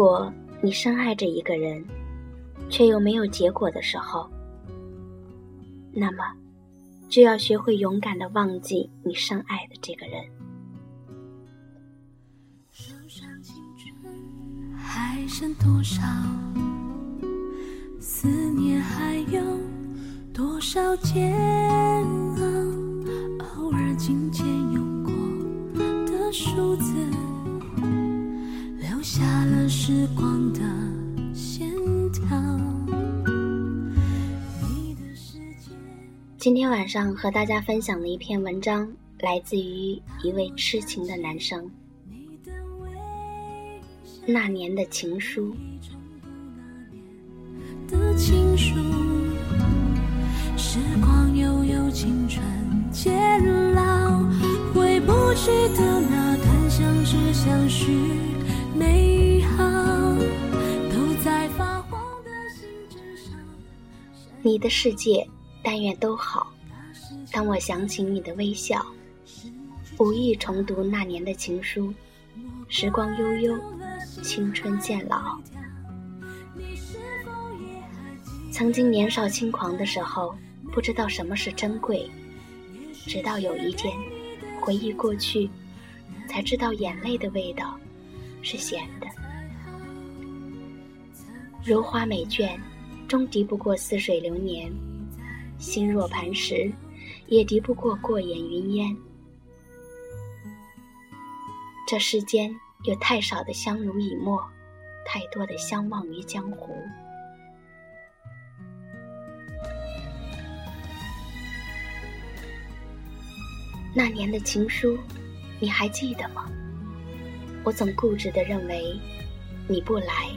果你深爱着一个人，却又没有结果的时候，那么就要学会勇敢的忘记你深爱的这个人。还剩多少？思念还有多少煎熬？偶尔紧牵用过的数字，下了时光的线条。今天晚上和大家分享的一篇文章，来自于一位痴情的男生。那年的情书。的情书，时光悠悠，青春渐老，回不去的那段相知相许美好，都在发黄的信纸上。你的世界，但愿都好。当我想起你的微笑，无意重读那年的情书，时光悠悠。青春渐老，曾经年少轻狂的时候，不知道什么是珍贵，直到有一天回忆过去，才知道眼泪的味道是咸的。如花美眷，终敌不过似水流年；心若磐石，也敌不过过眼云烟。这世间。有太少的相濡以沫，太多的相忘于江湖。那年的情书，你还记得吗？我总固执的认为，你不来，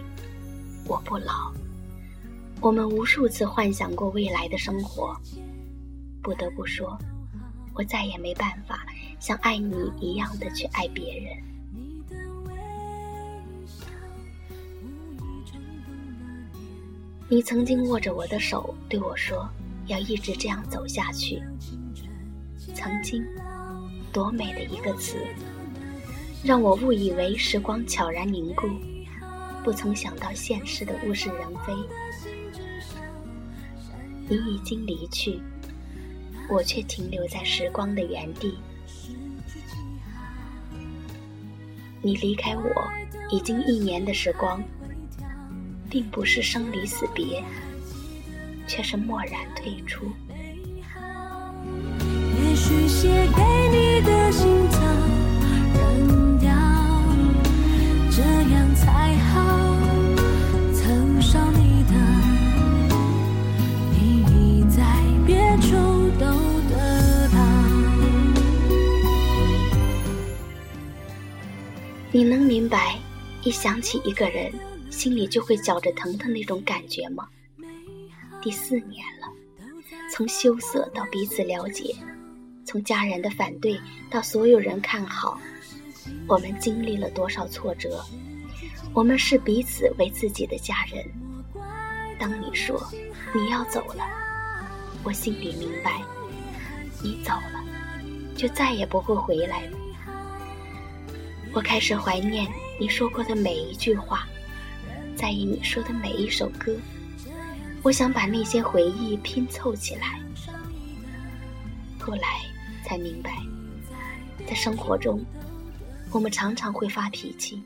我不老。我们无数次幻想过未来的生活，不得不说，我再也没办法像爱你一样的去爱别人。你曾经握着我的手对我说：“要一直这样走下去。”曾经，多美的一个词，让我误以为时光悄然凝固，不曾想到现实的物是人非。你已经离去，我却停留在时光的原地。你离开我已经一年的时光。并不是生离死别，却是默然退出。也许写给你的信一想起一个人。心里就会绞着疼的那种感觉吗？第四年了，从羞涩到彼此了解，从家人的反对到所有人看好，我们经历了多少挫折？我们视彼此为自己的家人。当你说你要走了，我心里明白，你走了，就再也不会回来了。我开始怀念你说过的每一句话。在意你说的每一首歌，我想把那些回忆拼凑起来。后来才明白，在生活中，我们常常会发脾气。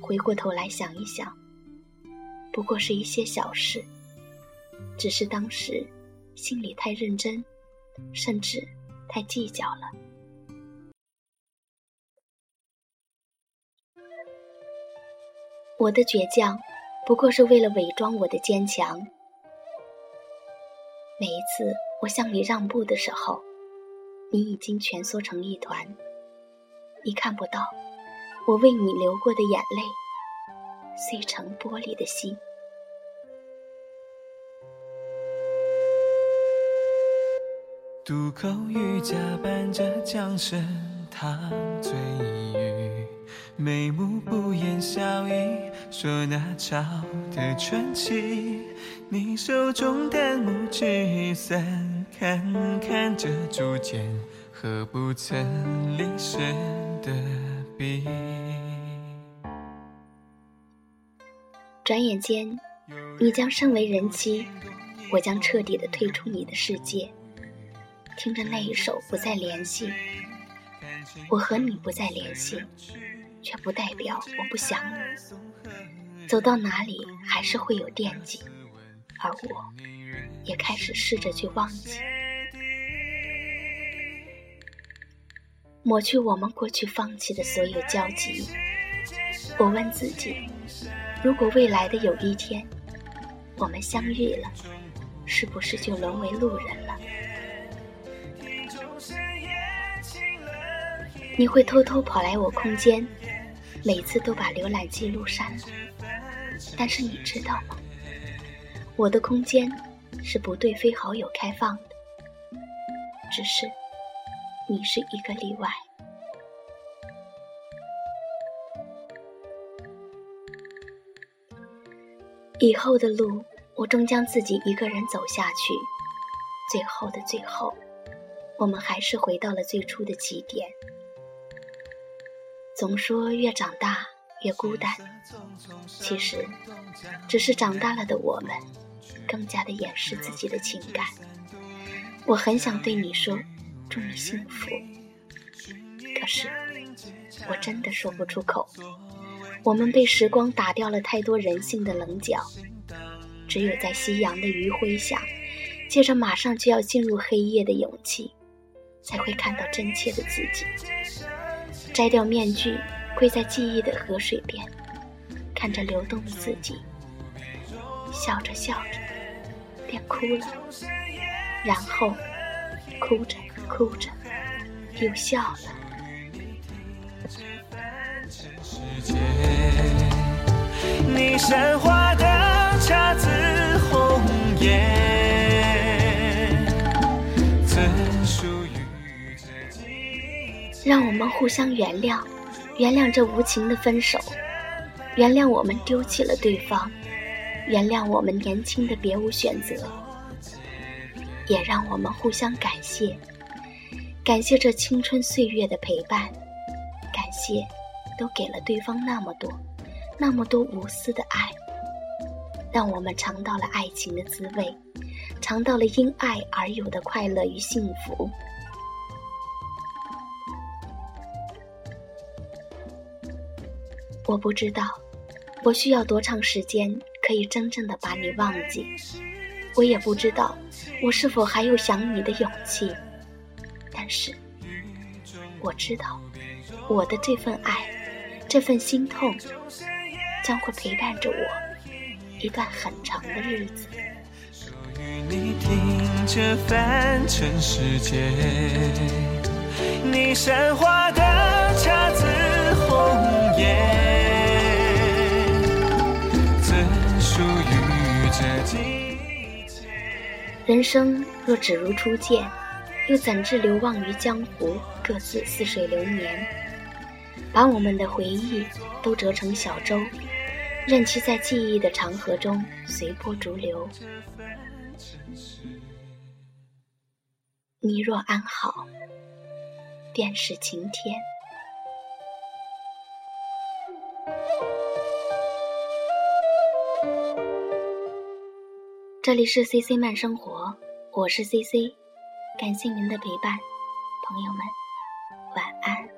回过头来想一想，不过是一些小事，只是当时心里太认真，甚至太计较了。我的倔强，不过是为了伪装我的坚强。每一次我向你让步的时候，你已经蜷缩成一团，你看不到我为你流过的眼泪，碎成玻璃的心。渡口渔家伴着桨声，踏醉鱼。眉目不言笑意，说那朝的传奇。你手中淡墨纸伞，看看这竹简，和不曾离身的笔。转眼间，你将身为人妻，我将彻底的退出你的世界。听着那一首《不再联系》，我和你不再联系，却不代表我不想你。走到哪里还是会有惦记，而我也开始试着去忘记，抹去我们过去放弃的所有交集。我问自己：如果未来的有一天，我们相遇了，是不是就沦为路人了？你会偷偷跑来我空间，每次都把浏览记录删了。但是你知道吗？我的空间是不对非好友开放的，只是你是一个例外。以后的路，我终将自己一个人走下去。最后的最后，我们还是回到了最初的起点。总说越长大越孤单，其实只是长大了的我们更加的掩饰自己的情感。我很想对你说祝你幸福，可是我真的说不出口。我们被时光打掉了太多人性的棱角，只有在夕阳的余晖下，借着马上就要进入黑夜的勇气，才会看到真切的自己。摘掉面具，跪在记忆的河水边，看着流动的自己，笑着笑着，便哭了，然后哭着哭着又笑了。你散花的姹紫让我们互相原谅，原谅这无情的分手，原谅我们丢弃了对方，原谅我们年轻的别无选择，也让我们互相感谢，感谢这青春岁月的陪伴，感谢都给了对方那么多，那么多无私的爱，让我们尝到了爱情的滋味，尝到了因爱而有的快乐与幸福。我不知道，我需要多长时间可以真正的把你忘记。我也不知道，我是否还有想你的勇气。但是，我知道，我的这份爱，这份心痛，将会陪伴着我一段很长的日子。属于你听着凡尘世界，你散花的姹紫红颜。人生若只如初见，又怎知流亡于江湖，各自似水流年？把我们的回忆都折成小舟，任其在记忆的长河中随波逐流。你若安好，便是晴天。这里是 C C 慢生活，我是 C C，感谢您的陪伴，朋友们，晚安。